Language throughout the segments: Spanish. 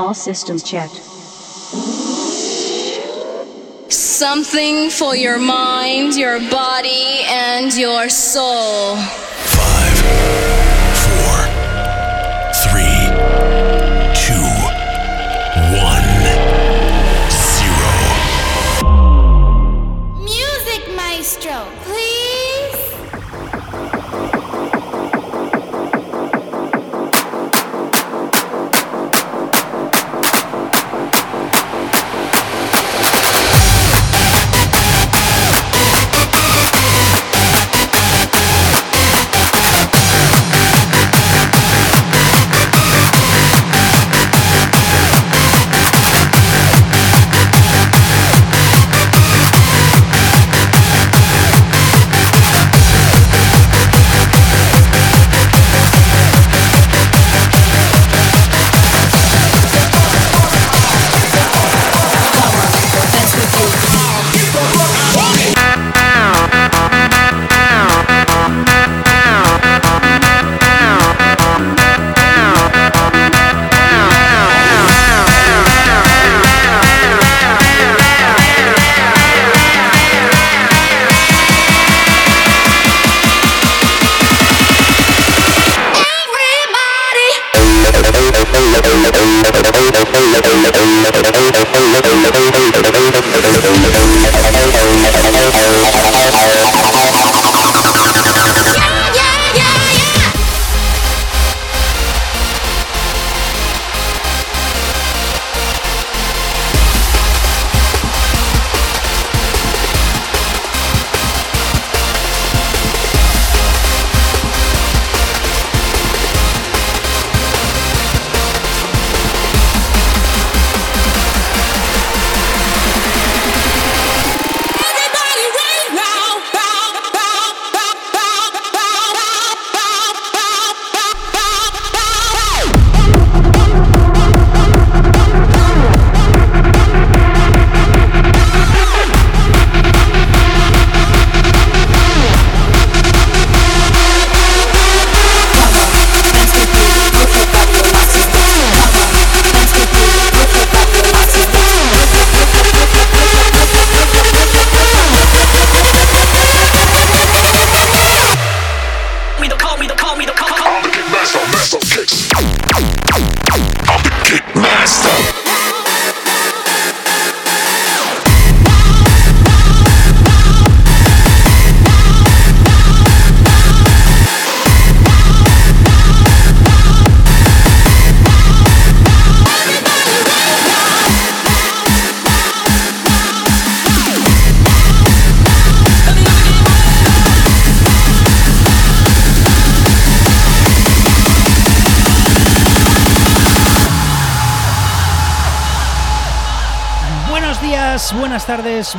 All systems checked. Something for your mind, your body, and your soul. Five,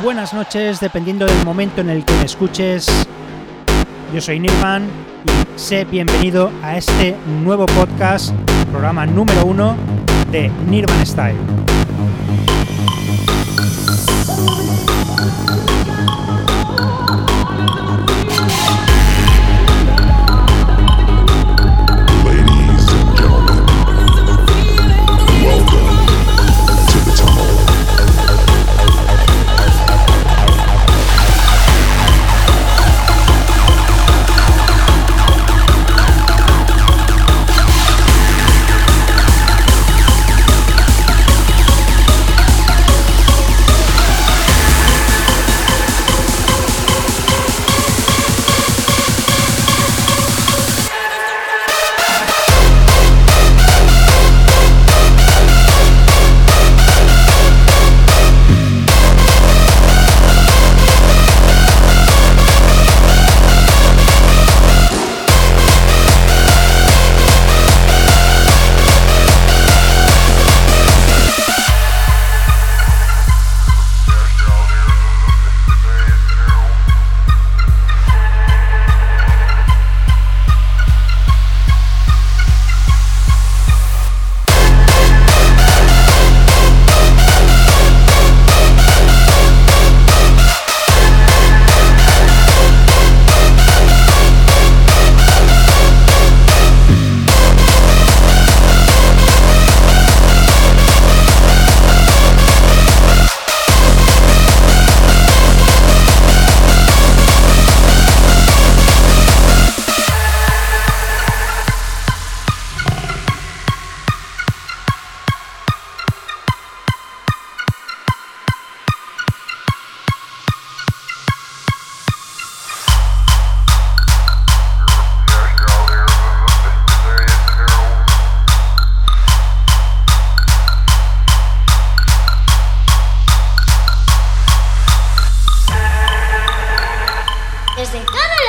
buenas tardes, buenas noches, dependiendo del momento en el que me escuches. Yo soy Nirvan y sé bienvenido a este nuevo podcast, programa número uno de Nirvan Style.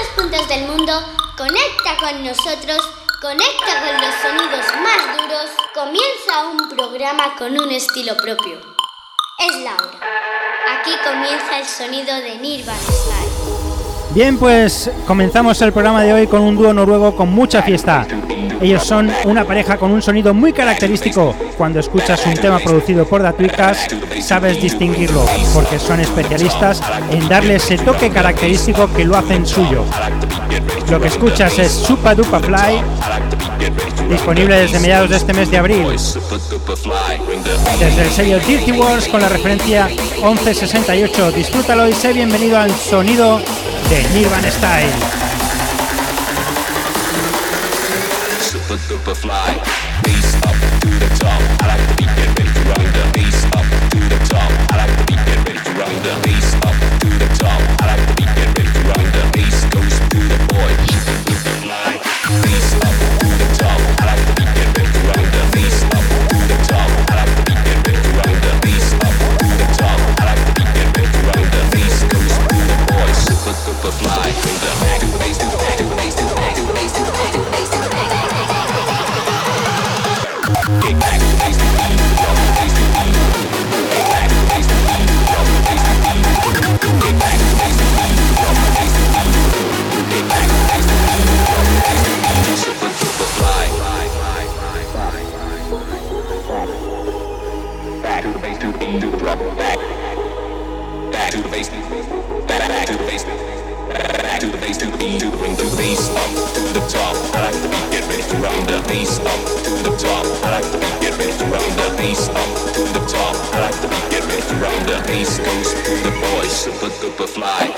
todos puntos del mundo, conecta con nosotros, conecta con los sonidos más duros. Comienza un programa con un estilo propio. Es Laura. Aquí comienza el sonido de Nirvana Slide. Bien, pues comenzamos el programa de hoy con un dúo noruego con mucha fiesta. Ellos son una pareja con un sonido muy característico. Cuando escuchas un tema producido por Datuicas, sabes distinguirlo, porque son especialistas en darle ese toque característico que lo hacen suyo. Lo que escuchas es Supa Dupa Fly, disponible desde mediados de este mes de abril. Desde el sello Dirty Wars con la referencia 1168. Disfrútalo y sé bienvenido al sonido de Nirvana Style. Run the bass goes to the boys, super duper fly.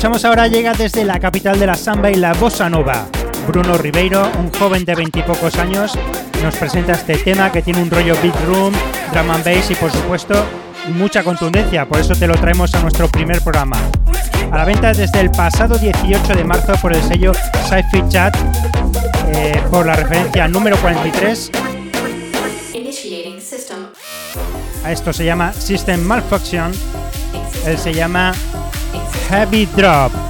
Escuchamos ahora llega desde la capital de la samba y la bossa nova. Bruno Ribeiro, un joven de veintipocos años, nos presenta este tema que tiene un rollo big room, drum and bass y por supuesto mucha contundencia, por eso te lo traemos a nuestro primer programa. A la venta desde el pasado 18 de marzo por el sello Sci-Fi Chat, eh, por la referencia número 43. Initiating system. A esto se llama System Malfunction, él se llama Heavy Drop.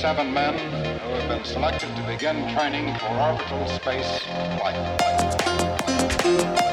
Seven men who have been selected to begin training for orbital space flight.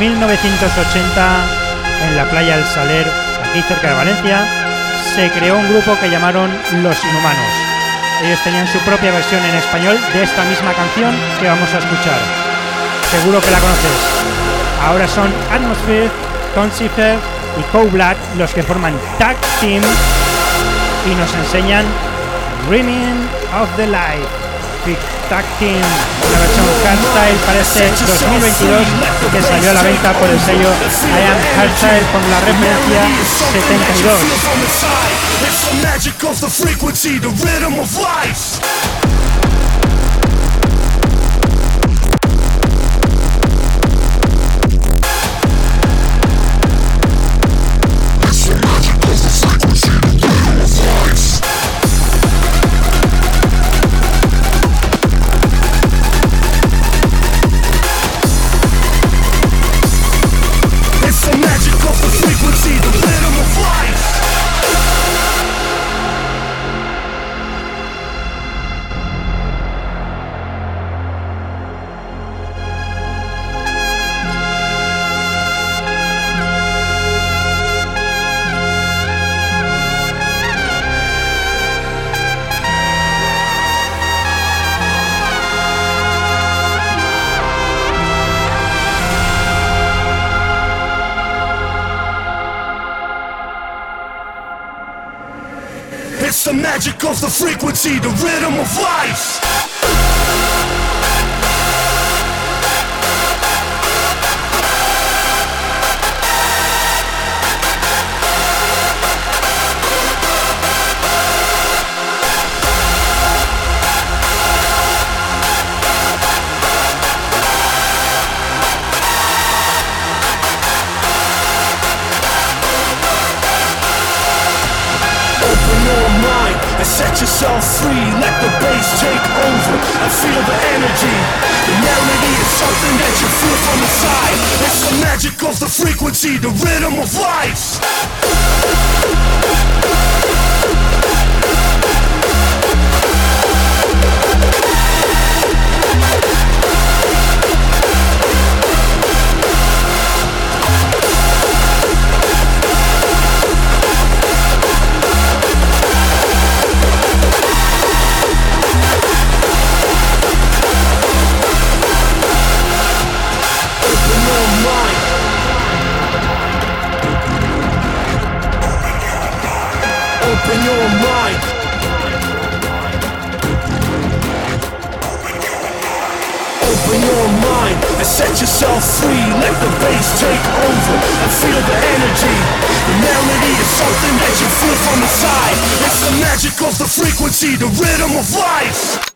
1980, en la playa El Saler, aquí cerca de Valencia, se creó un grupo que llamaron Los Inhumanos. Ellos tenían su propia versión en español de esta misma canción que vamos a escuchar. Seguro que la conoces. Ahora son Atmosphere, Concifer y Coblat los que forman Tag Team y nos enseñan Dreaming of the Light. Tag Team, una versión hardstyle para este 2022 que salió a la venta por el sello I Am Hardstyle con la referencia 72. Magic of the frequency, the rhythm of life. Free, let the bass take over and feel the energy. The melody is something that you feel from inside. It's the magic of the frequency, the rhythm of life. Your mind. Open your mind and set yourself free. Let the bass take over and feel the energy. The melody is something that you feel from inside. It's the magic of the frequency, the rhythm of life.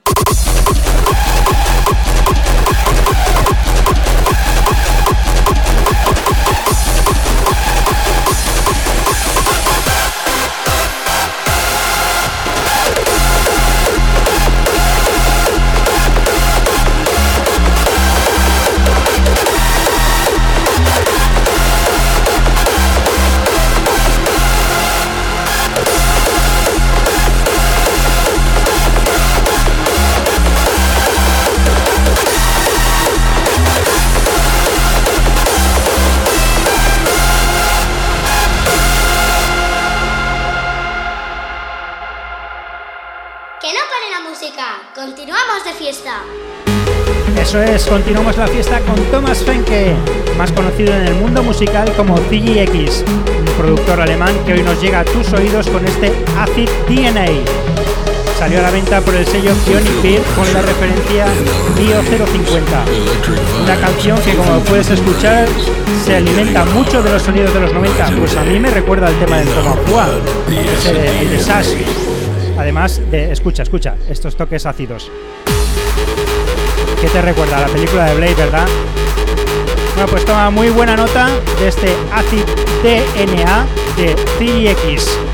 Continuamos la fiesta con Thomas Fenke, más conocido en el mundo musical como CGX, un productor alemán que hoy nos llega a tus oídos con este Acid DNA. Salió a la venta por el sello Bionic Beat con la referencia Bio 050. Una canción que como puedes escuchar se alimenta mucho de los sonidos de los 90, pues a mí me recuerda al tema del ese de, el de Sash. Además de, escucha, escucha, estos toques ácidos. ¿Qué te recuerda? La película de Blade, ¿verdad? Bueno, pues toma muy buena nota de este Acid DNA de 3X.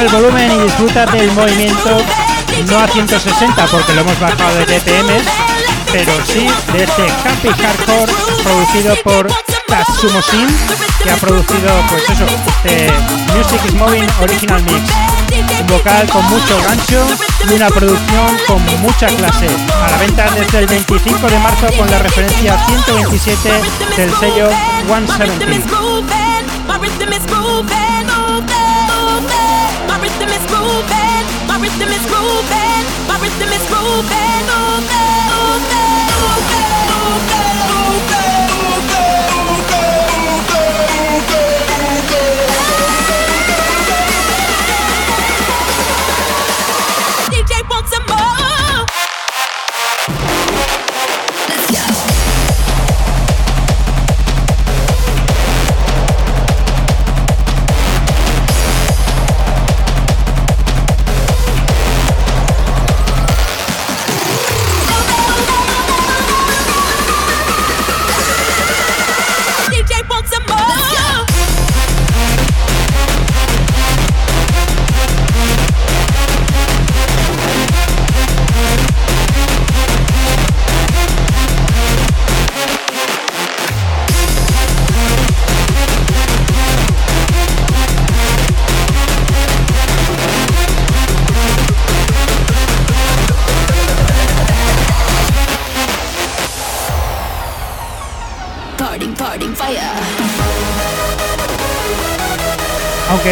el volumen y disfruta del movimiento no a 160 porque lo hemos bajado de BPMs, pero sí de este Happy Hardcore producido por Tatsumo Shin, que ha producido pues eso, este Music is Moving Original Mix. Un vocal con mucho gancho y una producción con mucha clase. A la venta desde el 25 de marzo con la referencia 127 del sello 117.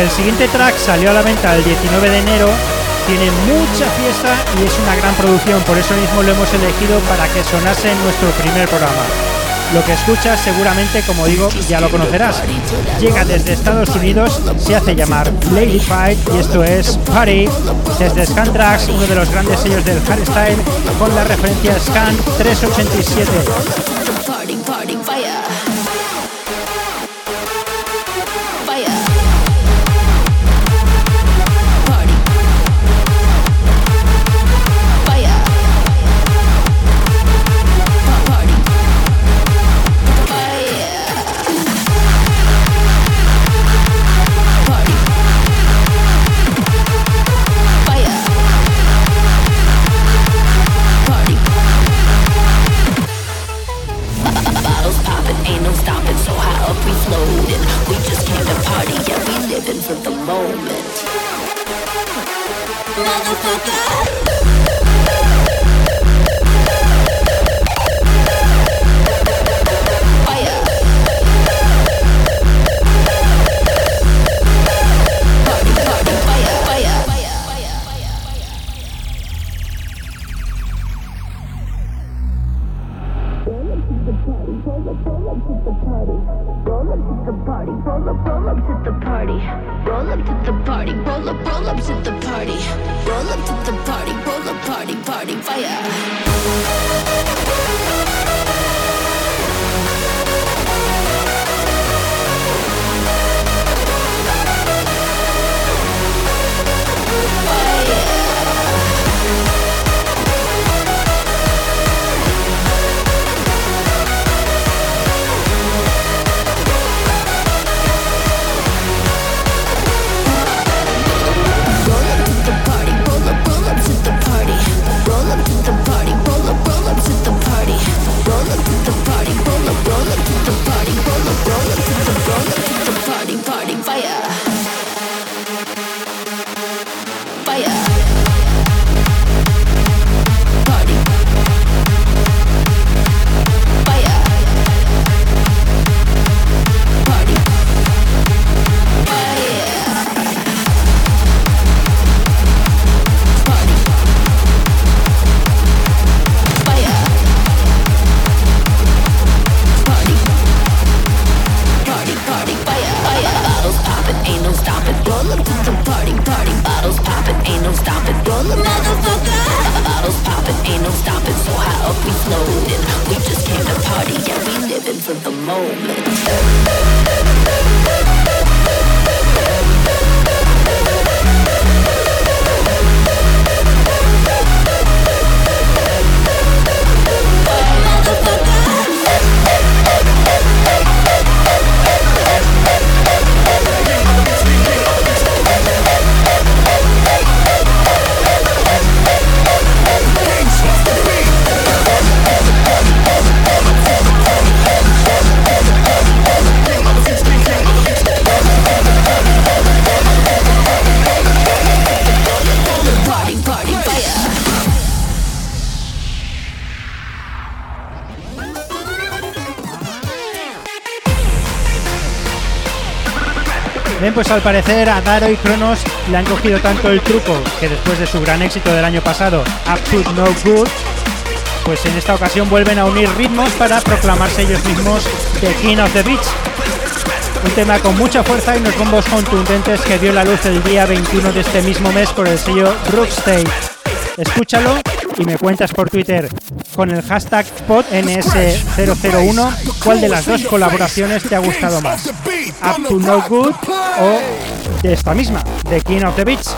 El siguiente track salió a la venta el 19 de enero, tiene mucha fiesta y es una gran producción, por eso mismo lo hemos elegido para que sonase en nuestro primer programa. Lo que escuchas seguramente, como digo, ya lo conocerás. Llega desde Estados Unidos, se hace llamar Lady Fight y esto es Party desde Scantrax, uno de los grandes sellos del hardstyle, con la referencia Scan 387. Al parecer a Daro y Kronos le han cogido tanto el truco que después de su gran éxito del año pasado, Up to No Good, pues en esta ocasión vuelven a unir ritmos para proclamarse ellos mismos The King of the Beach. Un tema con mucha fuerza y unos bombos contundentes que vio la luz el día 21 de este mismo mes por el sello Rookstein. Escúchalo y me cuentas por Twitter con el hashtag PodNS001 cuál de las dos colaboraciones te ha gustado más. Up to No Good o de esta misma, The King of the Beach.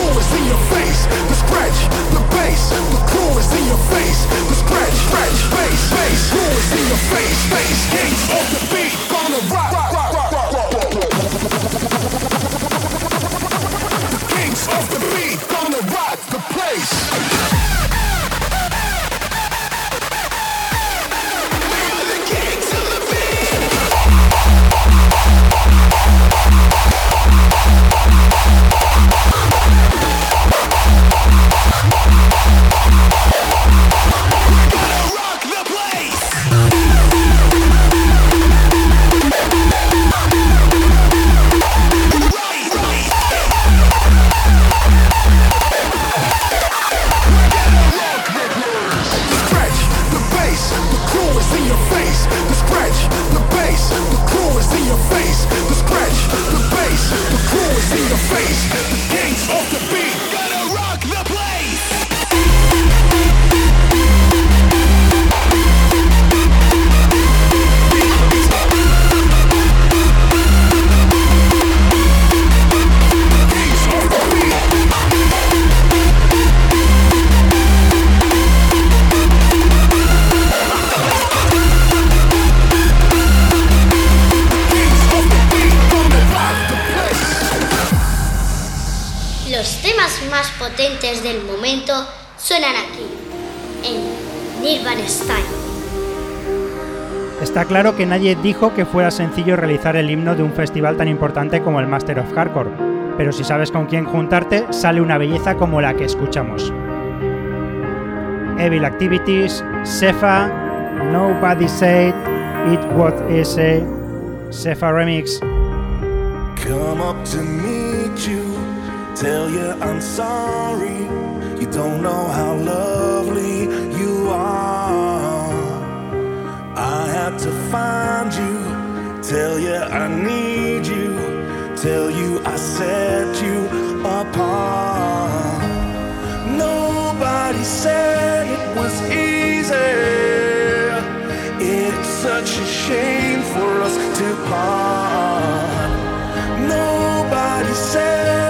Crew is in your face. The scratch, the bass, the crew is in your face. The scratch, scratch, bass, bass, crew is in your face. Bass, kings of the beat, gonna rock, rock, rock, rock, rock, rock, kings of the beat, gonna rock the place. Rock the place. Potentes del momento suenan aquí, en Nirvana Style. Está claro que nadie dijo que fuera sencillo realizar el himno de un festival tan importante como el Master of Hardcore, pero si sabes con quién juntarte, sale una belleza como la que escuchamos. Evil Activities, Sefa, Nobody Said It What Is Sefa Remix. Come up to meet you, tell you I'm sorry. You don't know how lovely you are. I had to find you, tell you I need you, tell you I set you apart. Nobody said it was easy. It's such a shame for us to part. Nobody said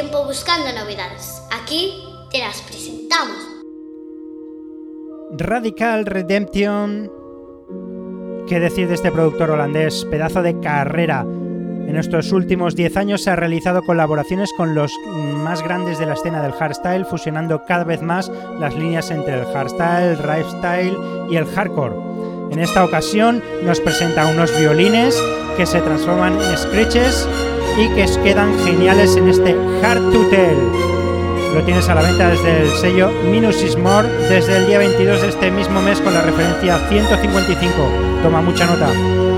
Tiempo buscando novedades. Aquí te las presentamos. Radical Redemption. ¿Qué decir de este productor holandés? Pedazo de carrera. En estos últimos 10 años se ha realizado colaboraciones con los más grandes de la escena del hardstyle, fusionando cada vez más las líneas entre el hardstyle, el ripestyle y el hardcore. En esta ocasión nos presenta unos violines que se transforman en screeches y que quedan geniales en este Hard to Tell. Lo tienes a la venta desde el sello Minus is More desde el día 22 de este mismo mes con la referencia 155. Toma mucha nota.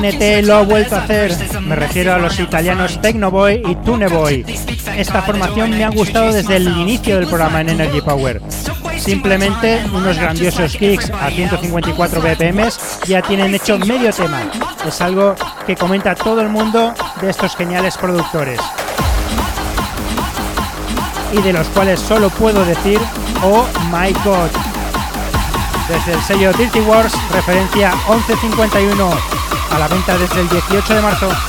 TNT lo ha vuelto a hacer. Me refiero a los italianos Tecnoboy y Tuneboy. Esta formación me ha gustado desde el inicio del programa en Energy Power. Simplemente unos grandiosos kicks a 154 BPM ya tienen hecho medio tema. Es algo que comenta todo el mundo de estos geniales productores. Y de los cuales solo puedo decir, oh my god. Desde el sello Dirty Wars, referencia 1151, a la venta desde el 18 de marzo.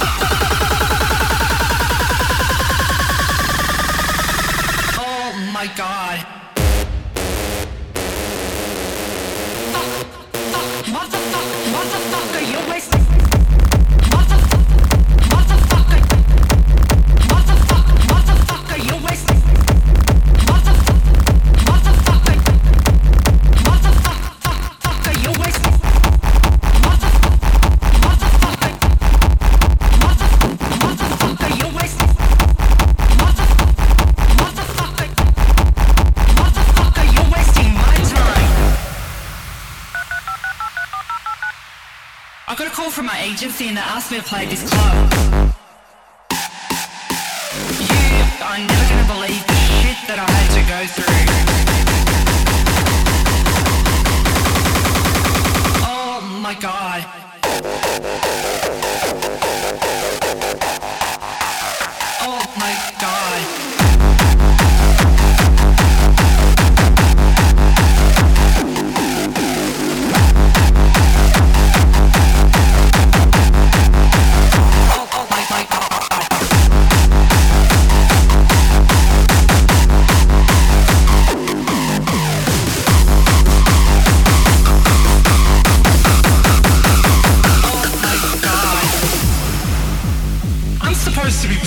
Agency and they asked me to play this club. You are never gonna believe the shit that I had to go through. Oh my god.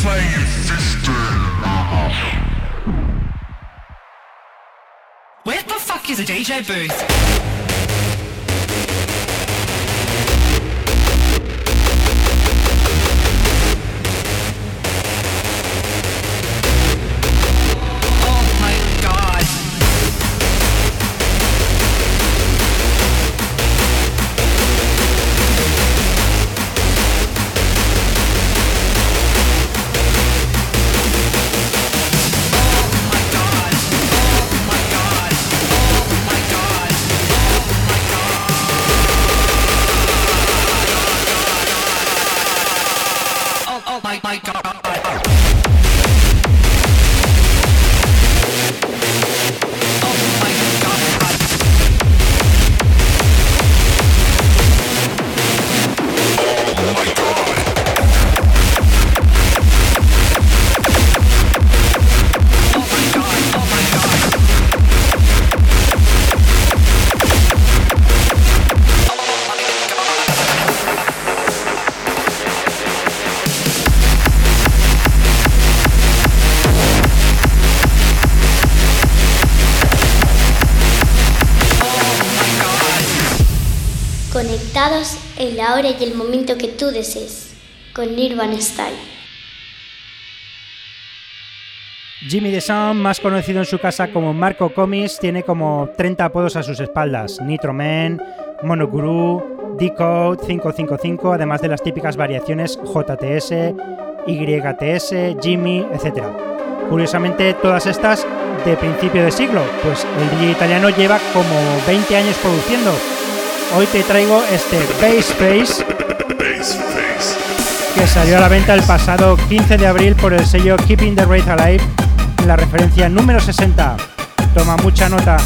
Playing in 15 Where the fuck is a DJ booth? Y el momento que tú desees, con Nirvana Style. Jimmy DeSound, más conocido en su casa como Marco Comis, tiene como 30 apodos a sus espaldas. Nitro Man, Monoguru, Decode 555, además de las típicas variaciones JTS, YTS, Jimmy, etc. Curiosamente, todas estas de principio de siglo, pues el DJ italiano lleva como 20 años produciendo. Hoy te traigo este Bass Face que salió a la venta el pasado 15 de abril por el sello Keeping the Wraith Alive la referencia número 60. Toma mucha nota.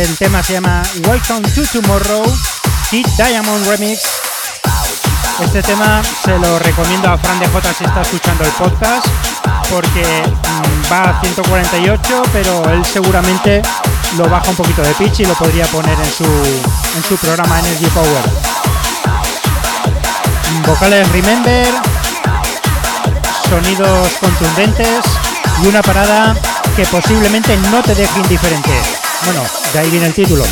El tema se llama Welcome to Tomorrow, Kid Diamond Remix. Este tema se lo recomiendo a Fran DJ si está escuchando el podcast, porque mm, va a 148, pero él seguramente lo baja un poquito de pitch y lo podría poner en su, en su programa Energy Power. Vocales Remember, sonidos contundentes y una parada que posiblemente no te deje indiferente. Bueno, de ahí viene el título.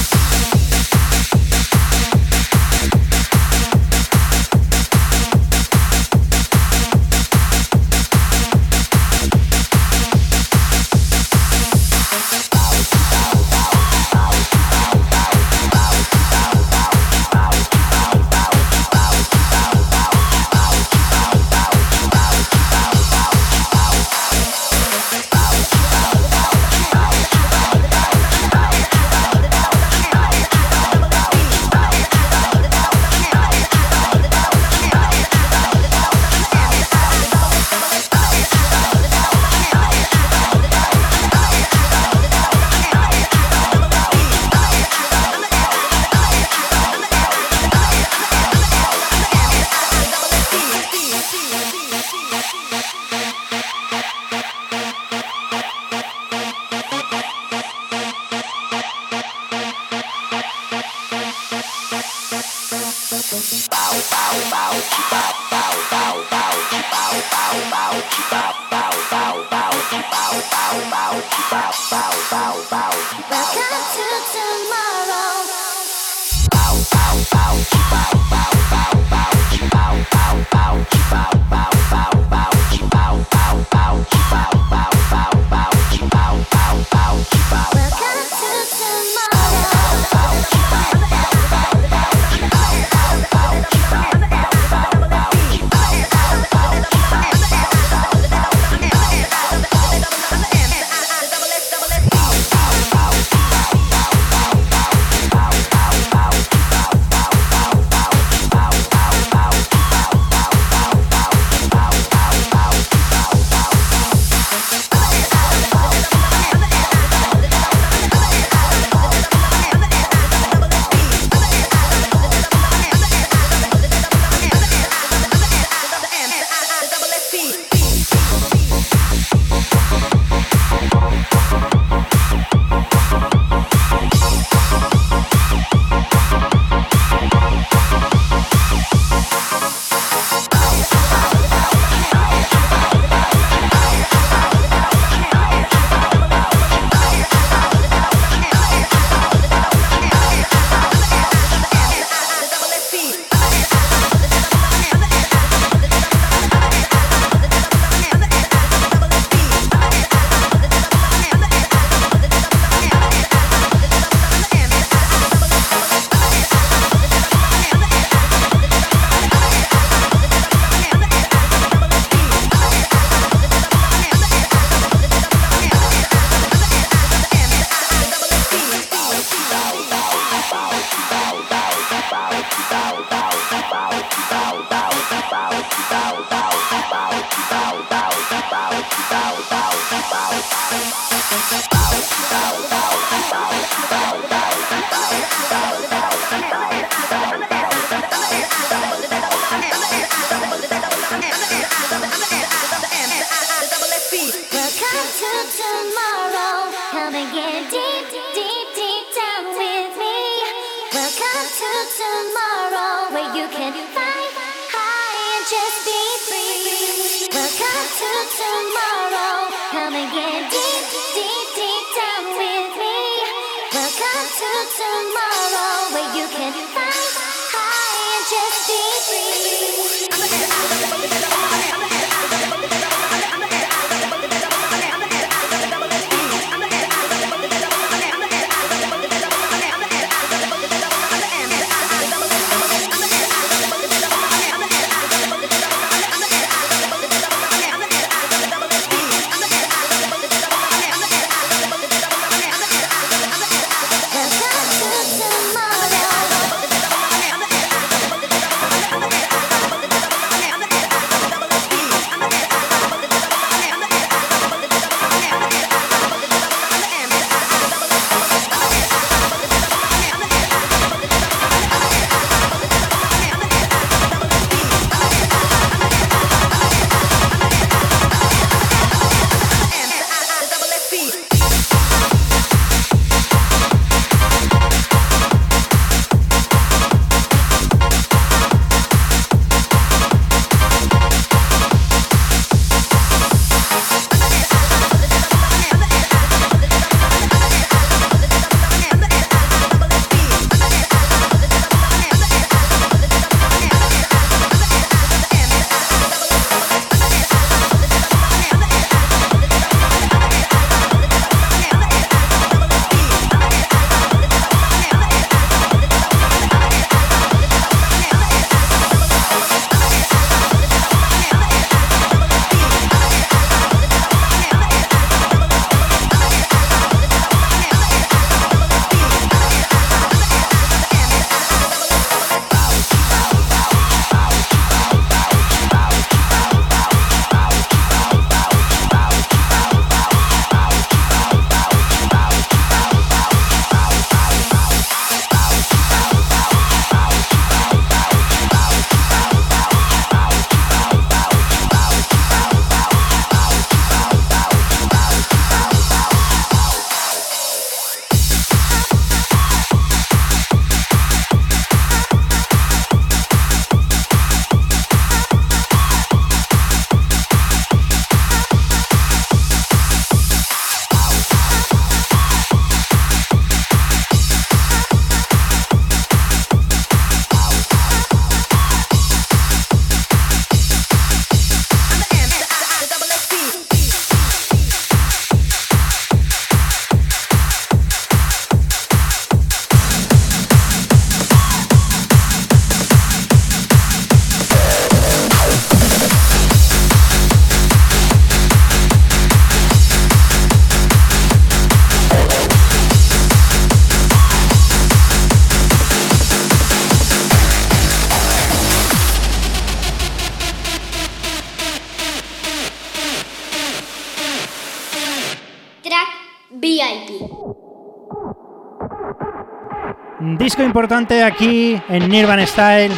Importante aquí en Nirvana Style.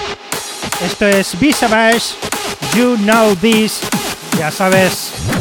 Esto es Visavage. You know this. Ya sabes.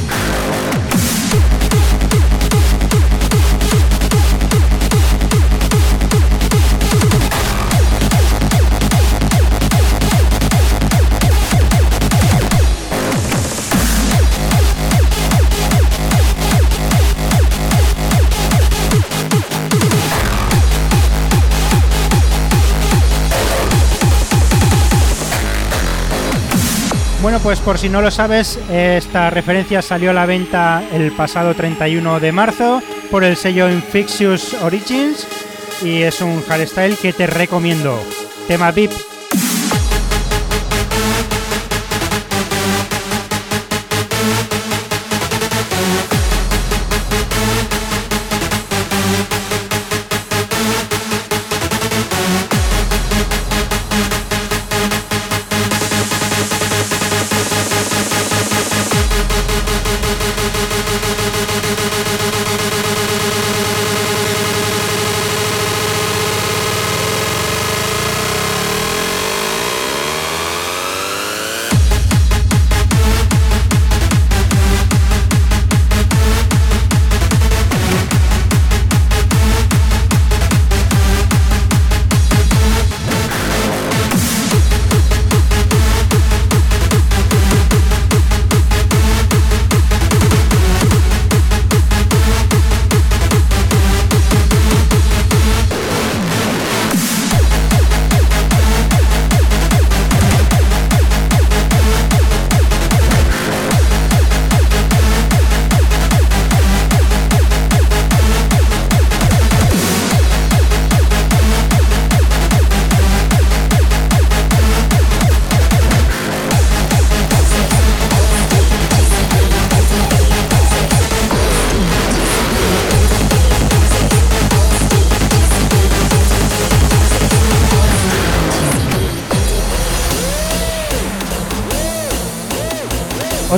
Bueno, pues por si no lo sabes, esta referencia salió a la venta el pasado 31 de marzo por el sello Infectious Origins y es un hardstyle que te recomiendo. Tema VIP.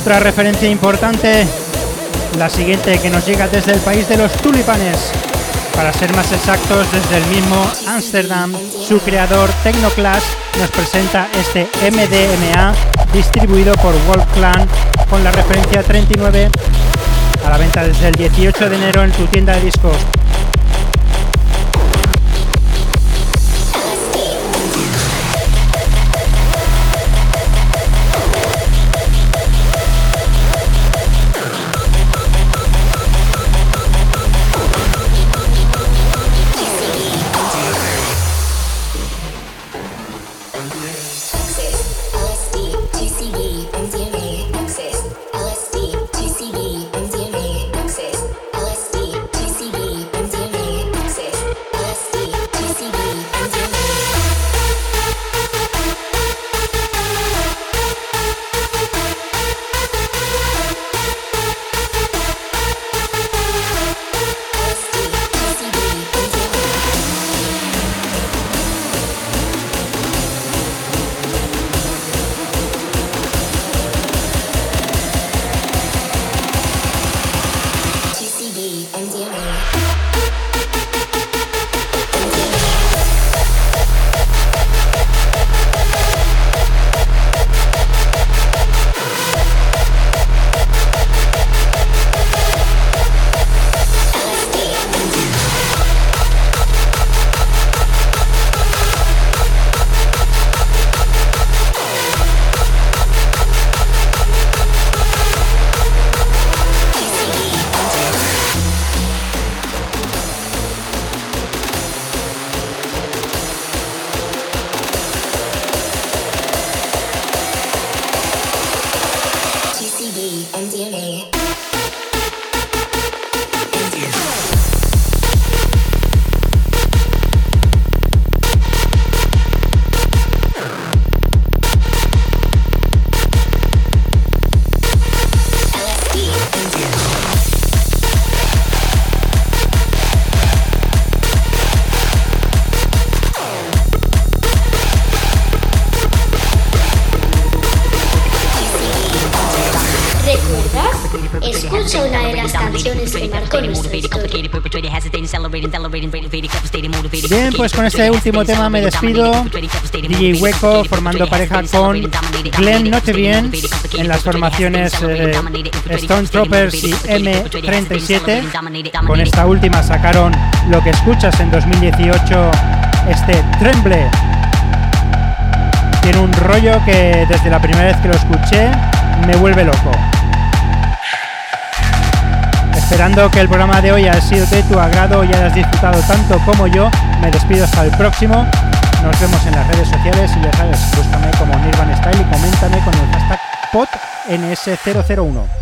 Otra referencia importante, la siguiente que nos llega desde el país de los tulipanes. Para ser más exactos, desde el mismo Amsterdam, su creador Tecnoclass nos presenta este MDMA distribuido por Wolf Clan con la referencia 39 a la venta desde el 18 de enero en tu tienda de discos. Sexy. Bien, pues con este último tema me despido. DJ Hueco formando pareja con Glenn Noche Bien en las formaciones eh, Stone Troopers y M37. Con esta última sacaron lo que escuchas en 2018, este Tremble. Tiene un rollo que desde la primera vez que lo escuché me vuelve loco. Esperando que el programa de hoy haya sido de tu agrado y hayas disfrutado tanto como yo, me despido hasta el próximo. Nos vemos en las redes sociales y ya sabes, búscame como Nirvan Style y coméntame con el hashtag POTNS001.